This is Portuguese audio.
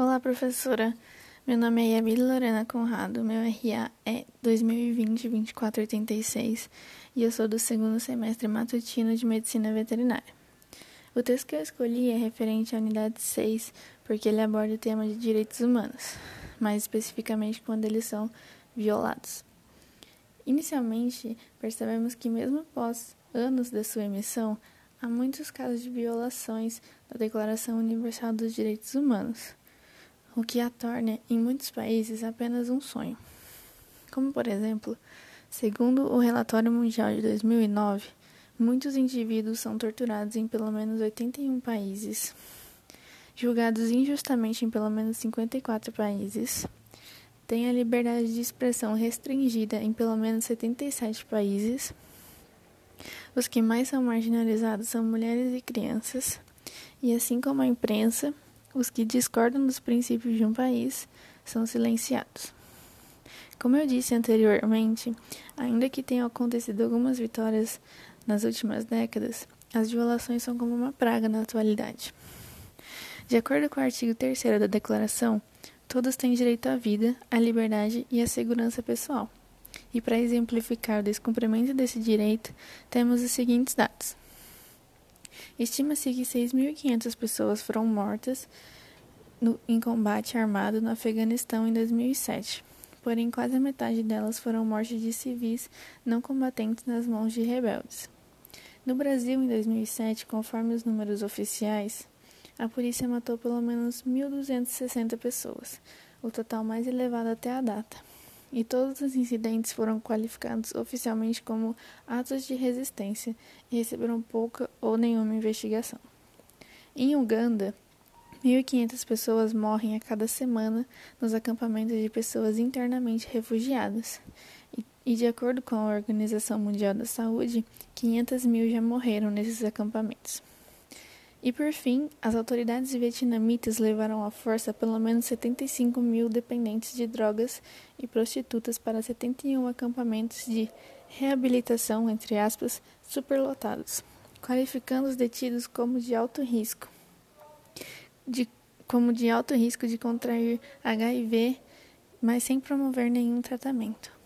Olá, professora. Meu nome é Yamile Lorena Conrado, meu RA é 2020-2486 e eu sou do segundo semestre matutino de Medicina Veterinária. O texto que eu escolhi é referente à unidade 6, porque ele aborda o tema de direitos humanos, mais especificamente quando eles são violados. Inicialmente, percebemos que, mesmo após anos da sua emissão, há muitos casos de violações da Declaração Universal dos Direitos Humanos o que a torna, em muitos países, apenas um sonho. Como, por exemplo, segundo o relatório mundial de 2009, muitos indivíduos são torturados em pelo menos 81 países, julgados injustamente em pelo menos 54 países, têm a liberdade de expressão restringida em pelo menos 77 países. Os que mais são marginalizados são mulheres e crianças, e assim como a imprensa, os que discordam dos princípios de um país são silenciados. Como eu disse anteriormente, ainda que tenham acontecido algumas vitórias nas últimas décadas, as violações são como uma praga na atualidade. De acordo com o artigo 3 da Declaração, todos têm direito à vida, à liberdade e à segurança pessoal. E para exemplificar o descumprimento desse direito, temos os seguintes dados. Estima-se que 6.500 pessoas foram mortas no, em combate armado no Afeganistão em 2007. Porém, quase a metade delas foram mortes de civis não combatentes nas mãos de rebeldes. No Brasil, em 2007, conforme os números oficiais, a polícia matou pelo menos 1.260 pessoas, o total mais elevado até a data. E todos os incidentes foram qualificados oficialmente como atos de resistência e receberam pouca ou nenhuma investigação. Em Uganda, 1.500 pessoas morrem a cada semana nos acampamentos de pessoas internamente refugiadas. E, de acordo com a Organização Mundial da Saúde, 500 mil já morreram nesses acampamentos. E por fim, as autoridades vietnamitas levaram à força pelo menos 75 mil dependentes de drogas e prostitutas para 71 acampamentos de reabilitação, entre aspas, superlotados, qualificando os detidos como de alto risco de, como de alto risco de contrair HIV, mas sem promover nenhum tratamento.